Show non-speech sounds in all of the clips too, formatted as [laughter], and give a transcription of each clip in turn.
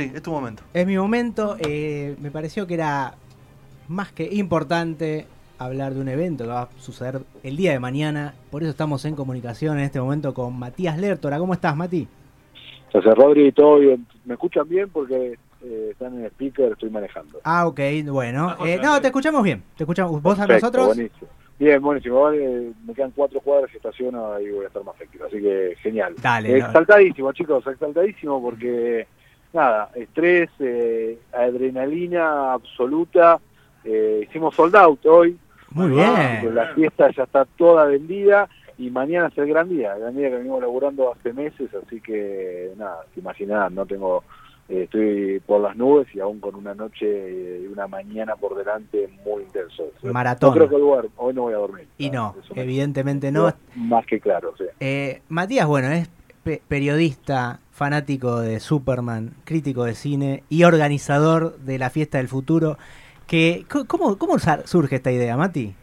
Rodri, es tu momento. Es mi momento. eh, me pareció que era más que importante hablar de un evento que va a suceder el día de mañana. Por eso estamos en comunicación en este momento con Matías Lertora. ¿Cómo estás, Mati? Gracias, Rodri, todo bien. ¿Me escuchan bien? Porque eh, están en el speaker, estoy manejando. Ah, ok, bueno. Eh, no, te escuchamos bien. Te escuchamos. ¿Vos a Perfecto, nosotros? Buenísimo. Bien, buenísimo. Vale, me quedan cuatro cuadras y estaciono y voy a estar más tranquilo. Así que genial. Dale, no. Exaltadísimo, chicos, exaltadísimo porque, nada, estrés, eh, adrenalina absoluta. Eh, hicimos sold out hoy. Muy Ah, bien. La fiesta ya está toda vendida y mañana es el gran día, el gran día que venimos laburando hace meses, así que nada, te imaginás, no tengo, eh, estoy por las nubes y aún con una noche y una mañana por delante muy intenso. Maratón. No creo que duermo, hoy no voy a dormir. Y no, evidentemente no. Más que claro, sí. Eh, Matías, bueno, es pe- periodista, fanático de Superman, crítico de cine y organizador de la Fiesta del Futuro. Que, co- ¿cómo, ¿Cómo surge esta idea, Mati?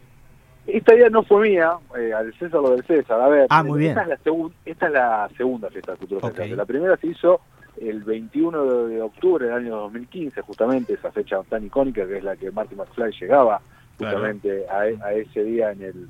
Esta idea no fue mía, eh, al César lo del César. A ver, Ah, muy bien. Esta, es la esta es la segunda fiesta del futuro Ok. Festival. La primera se hizo el 21 de octubre del año 2015, justamente esa fecha tan icónica que es la que Marty McFly llegaba justamente a, e- a ese día en el,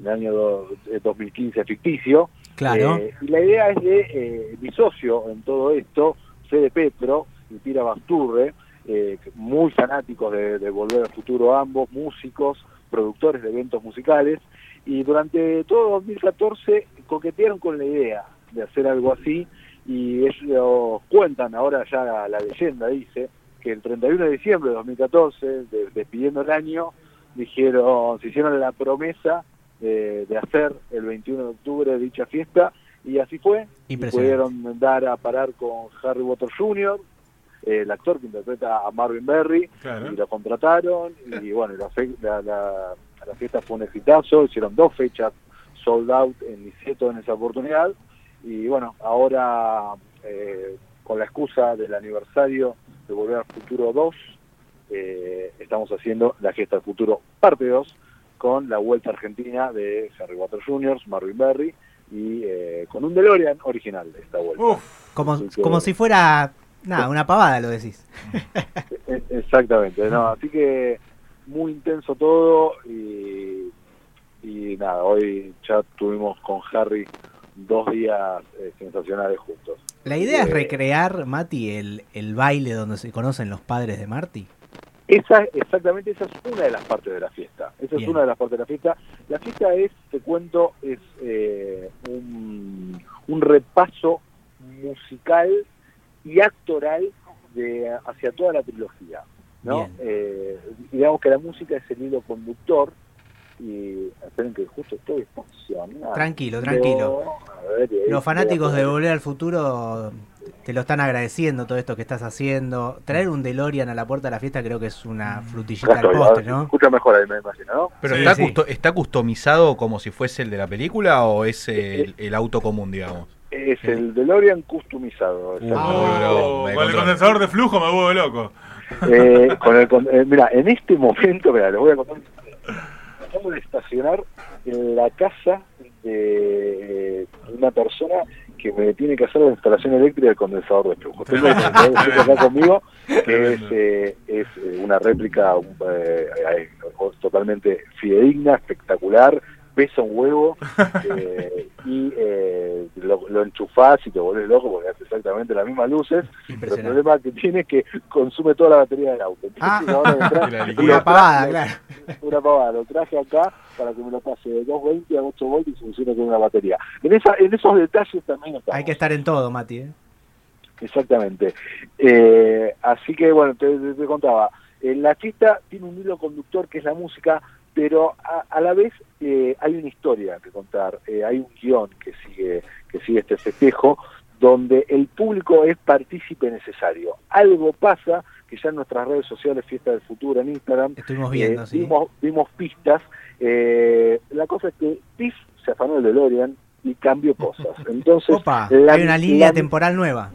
en el año do- eh, 2015 ficticio. Claro. Eh, y la idea es de eh, mi socio en todo esto, Fede Petro y Pira Basturre, eh, muy fanáticos de, Volver al Futuro ambos, músicos, productores de eventos musicales, y durante todo 2014 coquetearon con la idea de hacer algo así, y ellos cuentan, ahora ya la, la leyenda dice, que el 31 de diciembre de 2014, de- despidiendo el año, dijeron, se hicieron la promesa de, de hacer el 21 de octubre dicha fiesta, y así fue, y pudieron dar a parar con Harry Potter Jr., el actor que interpreta a Marvin Berry, Claro. y lo contrataron, y bueno, la, fe- la, la- la fiesta fue un exitazo, hicieron dos fechas sold out en Niceto en esa oportunidad, y bueno, ahora eh, con la excusa del aniversario de Volver al Futuro 2, eh, estamos haciendo la fiesta del futuro parte 2 con la vuelta argentina de Harry Potter Jr., Marvin Berry, y eh, con un DeLorean original de esta vuelta. Uf, Como, que- como si fuera, nada, una pavada, lo decís. [laughs] E- Exactamente, no, así que muy intenso todo y, y nada, hoy ya tuvimos con Harry dos días eh, sensacionales juntos. La idea es Eh, recrear, Mati, el, el baile donde se conocen los padres de Marty. Esa, exactamente, esa es una de las partes de la fiesta. Esa Bien. es una de las partes de la fiesta. La fiesta es, te cuento, es eh, un, un repaso musical y actoral de hacia toda la trilogía. ¿no? Eh, digamos que la música es el hilo conductor y esperen que justo estoy estacionado. Tranquilo, tranquilo. Ver, Los fanáticos de Volver al Futuro te lo están agradeciendo todo esto que estás haciendo. Traer un DeLorean a la puerta de la fiesta creo que es una frutillita Acá al postre, ¿no? escucha mejor ahí, me imagino, ¿no? ¿Pero Sí, está, sí. custo- está customizado como si fuese el de la película o es el, el auto común, digamos? Es el DeLorean customizado. Uh, me con el condensador de flujo me vuelvo loco. Eh, [laughs] con el, con- eh, mira, en este momento, mira, les voy a contar. Acabo de estacionar en la casa de una persona que me tiene que hacer la instalación eléctrica del condensador de flujo. [laughs] Acá conmigo, que es, eh, es eh, una réplica eh, eh, totalmente fidedigna, espectacular, pesa un huevo [laughs] eh, y eh, lo, lo enchufás y te volvés loco porque hace exactamente las mismas luces. Pero el problema que tiene es que consume toda la batería del auto. Entonces, Ah. ahora traje-. [laughs] Una traje- pavada, claro. Una pavada, lo traje acá para que me lo pase de 220 a 8 voltios y funcione con una batería. En, esa, en esos detalles también estamos. Hay que estar en todo, Mati. ¿eh? Exactamente. Eh, así que, bueno, te, te- te contaba. La chita tiene un hilo conductor que es la música, pero a, a la vez eh, hay una historia que contar, eh, hay un guion que sigue, que sigue este festejo, donde el público es partícipe necesario. Algo pasa que ya en nuestras redes sociales, Fiesta del Futuro en Instagram, Estuvimos viendo, eh, sí. vimos, vimos pistas. La cosa es que Piff se afanó el DeLorean y cambió cosas. [laughs] Entonces, Opa, la- hay una línea la- temporal nueva.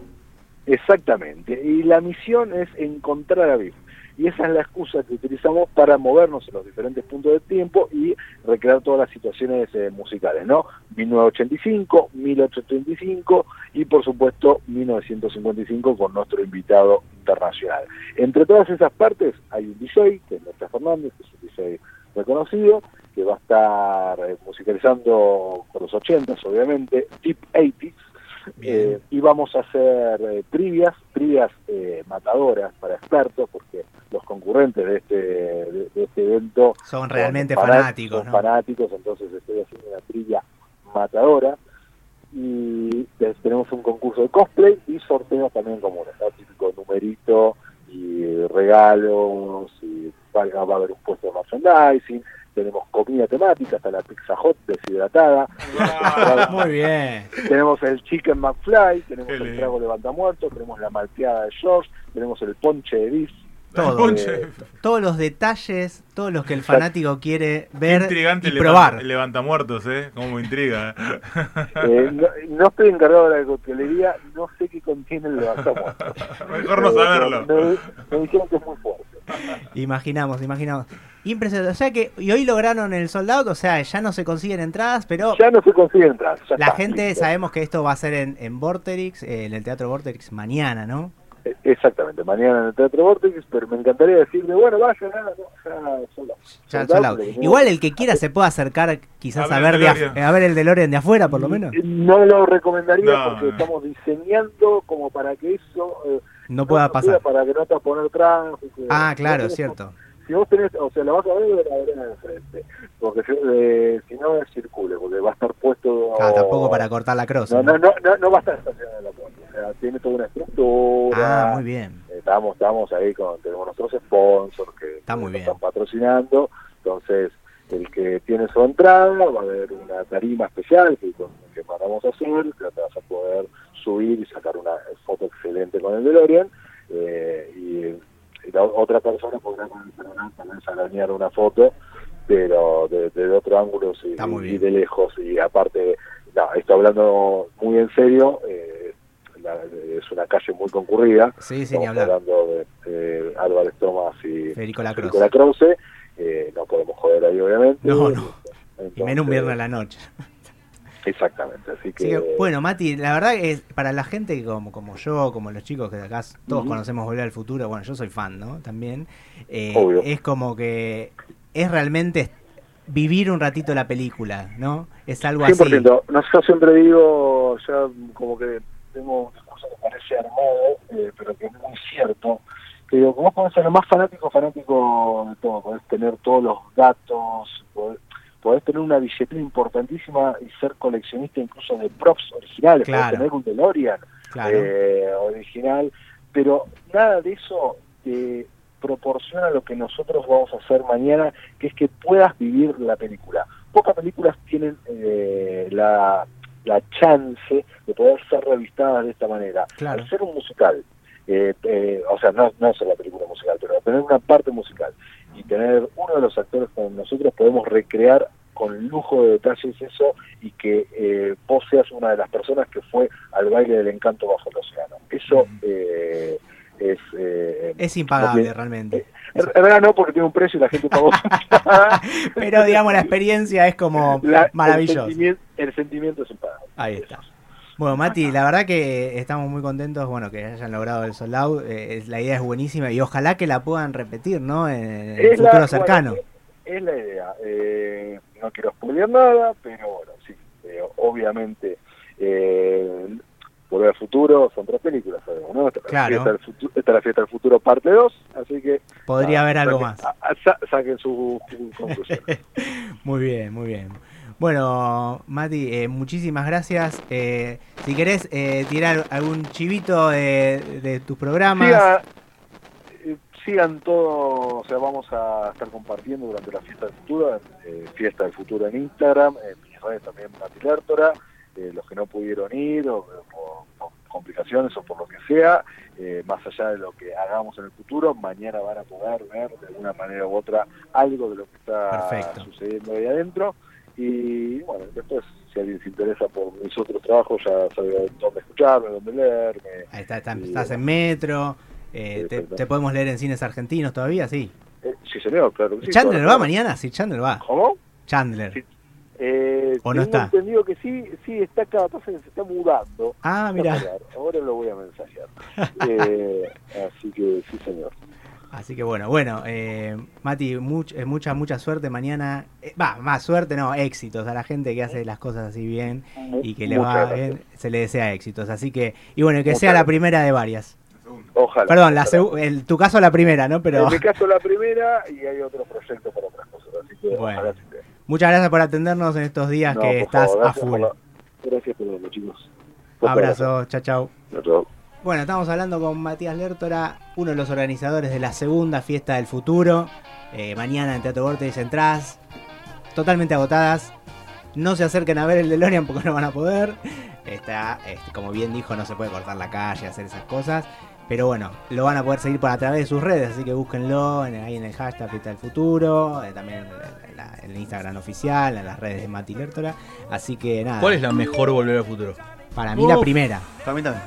Exactamente. Y la misión es encontrar a Biff. Y esa es la excusa que utilizamos para movernos en los diferentes puntos del tiempo y recrear todas las situaciones eh, musicales, ¿no? 1985, 1835 y por supuesto 1955 con nuestro invitado internacional. Entre todas esas partes hay un DJ, que es Néstor Fernández, que es un DJ reconocido, que va a estar eh, musicalizando por los 80s, obviamente, Deep 80s, eh, y vamos a hacer eh, trivias, trivias eh, matadoras para expertos, porque los concurrentes de este, de, de este evento Son realmente son fanáticos, son ¿no? fanáticos, entonces estoy haciendo una trivia matadora. Y tenemos un concurso de cosplay y sorteos también comunes, ¿no? típico numerito y regalos, y va, va a haber un puesto de merchandising, tenemos comida temática, hasta la pizza hot deshidratada, Muy bien. tenemos el Chicken McFly, tenemos Qué el lindo. trago levantamuertos, tenemos la malteada de George, tenemos el ponche de Biff. Todo. Ponche. Todos los detalles, todos los que el fanático quiere ver Intrigante y el probar. levanta, el levantamuertos, ¿eh? Como intriga. Eh, no, no estoy encargado de la coctelería, no sé qué contiene el levantamuertos. Mejor no Eh, saberlo. Me, me dijeron que es muy fuerte. Imaginamos, imaginamos. Impresionante. O sea que, y hoy lograron el sold out, o sea, ya no se consiguen entradas, pero Ya no se consigue entrar. ya la está, gente listo. sabemos que esto va a ser en, en Vorterix, eh, en el Teatro Vorterix mañana, ¿no? Eh, Exactamente, mañana en el Teatro Vortex, pero me encantaría decirle, bueno, vaya, nada, no, ya, solo. Ya. Igual el que quiera se puede acercar quizás A a ver ver, el de a ver el DeLorean de afuera, por lo menos. No lo recomendaría No, porque no. estamos diseñando como para que eso eh, No pueda pasar. Para que no te poner tráfico. Ah, claro, Si vos cierto. tenés- Si vos tenés, o sea, la vas a ver de la vereda de frente, porque si, eh, si no circule, porque va a estar puesto... Ah, tampoco para cortar la cruz. No, no, no, no, no va a estar estacionado en la tiene toda una estructura. Ah, muy bien. Eh, Estamos, estamos ahí con, tenemos nuestros sponsors que Está muy nos bien. están patrocinando, entonces el que tiene su entrada va a haber una tarima especial que, que mandamos a hacer, que vas a poder subir y sacar una foto excelente con el DeLorean, eh, y, y la otra persona podrá con el celular también saranear una foto, pero de, de otro ángulo sí, y de lejos, y aparte, no, esto hablando muy en serio, la- es una calle muy concurrida, Sí, sí, Estamos hablando de eh, Álvarez Tomás y Federico Lacroze. Eh, no podemos joder ahí, obviamente. No, no. Entonces, Y menos un viernes a la noche. Exactamente, así que... Así bueno, Mati, la verdad es para la gente como, como yo, como los chicos que de acá todos conocemos Volver al Futuro, bueno, yo soy fan, ¿no? También. eh, Obvio. es como que es realmente vivir un ratito la película, ¿no? Es algo así. 100%. No, yo siempre digo, ya como que tengo una cosa que parece armado, eh, pero que es muy cierto. Que digo, vos podés ser el más fanático, fanático de todo. Podés tener todos los datos, podés, podés tener una billetera importantísima y ser coleccionista incluso de props originales. Claro. Podés tener un DeLorean. Claro. eh, original, pero nada de eso te proporciona lo que nosotros vamos a hacer mañana, que es que puedas vivir la película. Pocas películas tienen eh, la, la chance de poder ser revistadas de esta manera. Claro. Al ser un musical, eh, eh, o sea, no, no es la película musical, pero tener una parte musical y tener uno de los actores con nosotros podemos recrear con lujo de detalles eso y que eh, vos seas una de las personas que fue al baile del encanto bajo el océano. Eso eh, es... eh, es impagable no, realmente. en realidad no, porque tiene un precio y la gente pagó. [laughs] Pero digamos, la experiencia es como La- maravillosa. El sentimiento, el sentimiento es. Ahí está. Bueno, Mati, la verdad que estamos muy contentos, bueno, que hayan logrado el sold out. eh, la idea es buenísima y ojalá que la puedan repetir, ¿no? En el la- futuro bueno, cercano. es la idea. Eh, no quiero spoilear nada, pero bueno, sí. eh, obviamente, eh, Volver al Futuro son tres películas, sabemos, ¿no? Esta es la Claro. Fiesta esta es la Fiesta del Futuro parte 2, así que... Podría nada, haber algo saquen- más. a- a- sa- saquen su, su conclusión. [laughs] Muy bien, muy bien. Bueno, Mati, eh, muchísimas gracias. Eh, si querés eh, tirar algún chivito de, de tus programas. Siga- eh, sigan todo, o sea, vamos a estar compartiendo durante la fiesta del futuro, eh, fiesta del futuro en Instagram, en mis redes también Mati Lertora, eh, los que no pudieron ir o, o por, por complicaciones o por lo que sea, eh, más allá de lo que hagamos en el futuro, mañana van a poder ver de alguna manera u otra algo de lo que está Perfecto. sucediendo ahí adentro. Y bueno, después, si alguien se interesa por mis otros trabajos, ya sabe dónde escucharme, dónde leerme. Ahí está, está- Y, estás en metro. eh, te, podemos leer en cines argentinos todavía, sí. eh, sí, señor, claro que sí. ¿Chandler va mañana? Sí, Chandler va. ¿Cómo? Chandler. Sí. Eh, ¿O no está? entendido que sí, sí está acá, pasa que se está mudando. Ah, mira. Ahora lo voy a mensajear. [laughs] Eh, así que sí, señor. Así que bueno, bueno, eh, Mati, much- eh, mucha, mucha suerte mañana. Eh, Va, más suerte, no, éxitos a la gente que hace las cosas así bien y que le Muchas va gracias. bien, se le desea éxitos. Así que, y bueno, que Muchas sea la primera de varias. Ojalá. Perdón, la el, tu caso la primera, ¿no? Pero En mi caso la primera y hay otros proyectos para otras cosas. Así que Bueno. ojalá sí sea. muchas gracias por atendernos en estos días No, que estás favor, a full. por la- Gracias por verlo, chicos. Fuerte Abrazo, chao, chao. abrazo. Chao. Bueno, estamos hablando con Matías Lertora, uno de los organizadores de la segunda fiesta del futuro. Eh, mañana en Teatro Vortex entradas totalmente agotadas. No se acerquen a ver el DeLorean porque no van a poder. Está, este, como bien dijo, no se puede cortar la calle, hacer esas cosas. Pero bueno, lo van a poder seguir por a través de sus redes, así que búsquenlo en- ahí en el hashtag Fiesta del Futuro, eh, también en, en la- en el Instagram oficial, en las redes de Mati Lertora. Así que nada, ¿Cuál es la mejor Volver al Futuro? para mí la primera, Para mí también.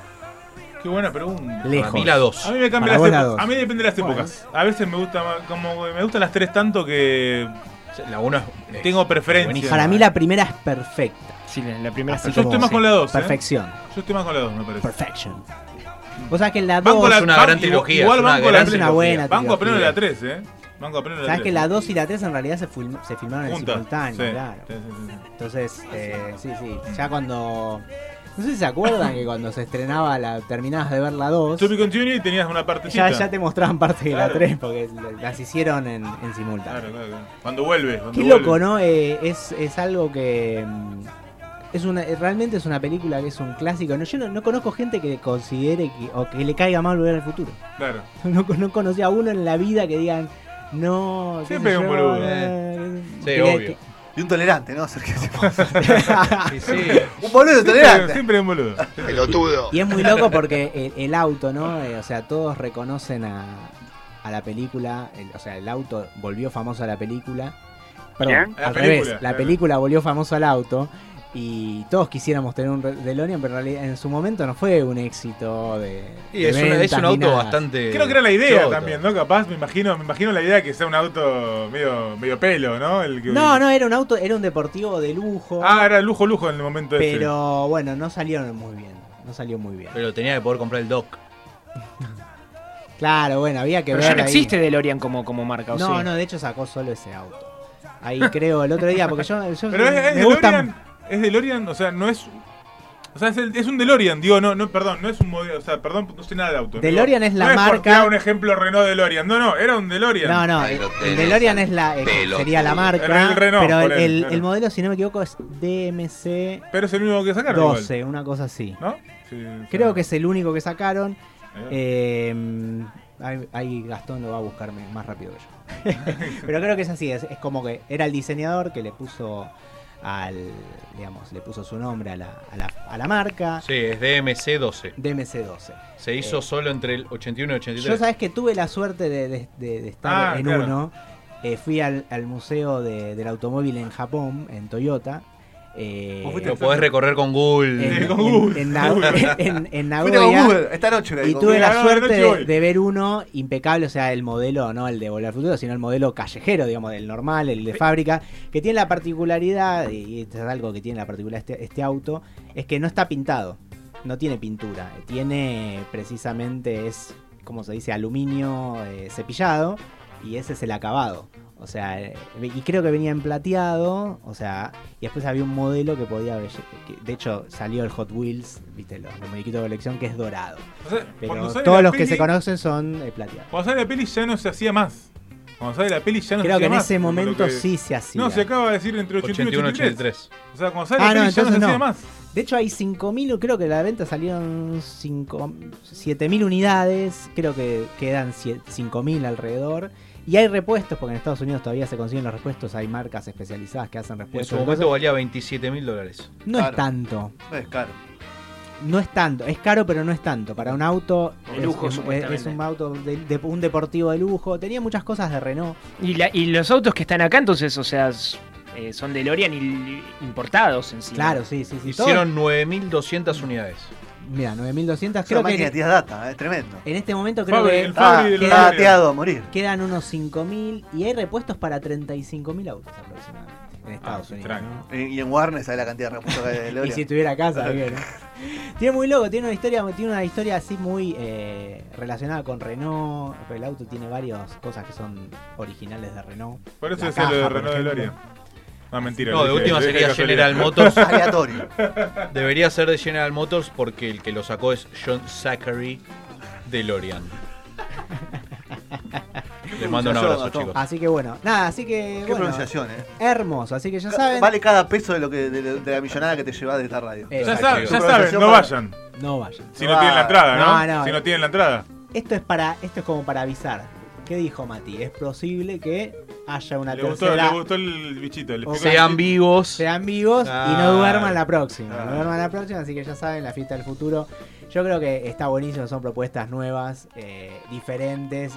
Qué buena pregunta. lejos. Para mí la 2. A mí me cambia las vos la dos. A mí depende de las Bueno. épocas. A veces me gusta más- como me gustan las tres tanto que La 1 es. tengo preferencia. buenísima. Para mí la primera es perfecta. Sí, la, la primera Así Yo como- estoy más con la dos, ¿eh? Perfección. Yo estoy más con la dos, me parece. Perfection. O sea que la Banco 2. la- Es una gran igual- trilogía, Igual banco la gran Es una buena Banco a pleno de la trilogía. 3, ¿eh? Banco a pleno de la ¿Sabes 3. que la 2 y la 3 en realidad se, film- se filmaron en Juntas. simultáneo? Sí. Claro. Sí, sí, sí, sí. Entonces, eh, sí, sí. Ya cuando. No sé si se acuerdan que cuando se estrenaba, la terminabas de ver la 2. To be continued tenías una partecita. Ya, ya te mostraban parte de la Claro. 3 porque las hicieron en, en simultáneo. Claro, claro, claro. Cuando vuelve. Cuando Qué vuelve. loco, ¿no? Eh, es, es algo que. mm, Es una, eh, realmente es una película que es un clásico. No, yo no, no conozco gente que considere que, o que le caiga mal volver al futuro. Claro. [laughs] No, no conocí a uno en la vida que digan, no. Siempre un boludo. eh, Sí, que- obvio. Y un tolerante, ¿no? [laughs] Sí, sí. [laughs] un boludo Siempre, tolerante. siempre un boludo. Y es muy loco porque el, el auto, ¿no? Eh, o sea, todos reconocen a, a la película. el- o sea, el auto volvió famoso a la película. Perdón, ¿Quién? al La revés. película, La película volvió famoso al auto. Y todos quisiéramos tener un Re- DeLorean, pero en realidad en su momento no fue un éxito de. Y de es, una- es ventas un ni auto nada. bastante. Creo que era la idea choto. también, ¿no? Capaz, me imagino, me imagino la idea que sea un auto medio, medio pelo, ¿no? El que- No, no era un auto, era un deportivo de lujo. Ah, era lujo, lujo en el momento ese. pero bueno, no salieron muy bien. No salió muy bien. Pero tenía que poder comprar el dock. [laughs] Claro, bueno, había que Pero ver. ya no ahí. existe DeLorean como, como marca, ¿o No, sí? no, de hecho sacó solo ese auto. Ahí creo el otro día, porque yo, yo Pero es, me es gusta- DeLorean, es DeLorean, o sea, no es... O sea, es, el- es un DeLorean, digo, no, no, perdón, no es un modelo, o sea, perdón, no sé nada de auto. DeLorean Digo, es la no marca- un ejemplo Renault DeLorean, no, no, era un DeLorean. No, no, el, el DeLorean es la, eh, sería la marca, Era el Renault, pero el, por él, el- claro. el modelo, si no me equivoco, es DMC Pero es el único que sacaron 12, una cosa así. ¿no? Sí, Creo sí. que es el único que sacaron. Ahí. Eh, ahí Gastón lo va a buscarme más rápido que yo. [laughs] Pero creo que es así, es, es como que era el diseñador que le puso al, digamos, le puso su nombre a la, a la, a la marca. Sí, es DMC 12. DMC12. Se hizo Eh, solo entre el 81 y 83. Yo sabes que tuve la suerte de, de- de- de estar Ah, en claro. uno. Eh, fui al, al museo de- del automóvil en Japón, en Toyota. Eh, ¿Vos fuiste Lo podés recorrer con Google. en, con [laughs] en- Google. en Na- [laughs] en- en Fuiste con Nagoya. Google, esta noche. Y tuve la suerte de, ver uno impecable, o sea, el modelo, no el de Volver al Futuro, sino el modelo callejero, digamos, el normal, el de fábrica, que tiene la particularidad, y esto es algo que tiene la particularidad este, este auto, es que no está pintado, no tiene pintura, tiene precisamente, es, como se dice, aluminio eh, cepillado, y ese es el acabado. O sea, eh, y creo que venía en plateado, o sea, y después había un modelo que podía, que de hecho salió el Hot Wheels, viste, los, los muñequitos de colección, que es dorado. O sea, Pero todos los que se conocen son eh, plateados. Cuando sale la peli ya no se hacía más. Cuando sale la peli ya no se Creo que en más, ese momento que- sí se hacía. No, se acaba de decir entre 81 y 81 83. 83. O sea, cuando sale Ah, la no, peli ya no se hacía no. más. De hecho hay 5.000, creo que la venta salieron 5 7.000 unidades, creo que quedan sie- 5.000 alrededor. Y hay repuestos, porque en Estados Unidos todavía se consiguen los repuestos, hay marcas especializadas que hacen En repuestos. su de momento cosas. valía 27 mil dólares. No es tanto, Es caro. no es tanto, es caro pero no es tanto. Para un auto De es- lujo, es, un auto de, de- un deportivo de lujo. Tenía muchas cosas de Renault. Y, la- y los autos que están acá, entonces, o sea, eh, son DeLorean y- importados en sí. Claro, sí, sí, sí. Hicieron 9.200 unidades. Mira, 9.200. Creo Creo que máquina tienes data, es tremendo. en este momento creo Fabri, que el Ah, Fabri de ateado a morir. quedan unos 5.000 y hay repuestos para 35.000 autos aproximadamente en Estados qué Unidos. Y en Warner, ¿sabes la cantidad de repuestos que hay de [laughs] Y si estuviera acá, [laughs] sabía, ¿no? Tiene muy loco, tiene una historia, tiene una historia así muy eh, relacionada con Renault. El auto tiene varias cosas que son originales de Renault. Por eso es lo caja, de Renault ejemplo. DeLorean. No, mentira. No, de dije- última sería casualidad. General Motors. [laughs] Aleatorio. Debería ser de General Motors porque el que lo sacó es John Zachary DeLorean. [laughs] Les mando un abrazo, chicos. Así que bueno, nada, así que Qué bueno, pronunciación, eh. hermoso. Así que ya saben, Vale cada peso de lo que de, de la millonada que te llevas de esta radio. Eh, Ya, Exacto. saben, ya saben, no para- vayan. no vayan. Si no tienen la entrada, ¿no? No, no, si eh. no tienen la entrada. Esto es para, esto es como para avisar. ¿Qué dijo Mati? Es posible que haya una Le gustó, le gustó el bichito. Le Sean vivos. sean vivos y no duerman la próxima. No duerman la próxima, así que ya saben, la fiesta del futuro. Yo creo que está buenísimo, son propuestas nuevas, eh, diferentes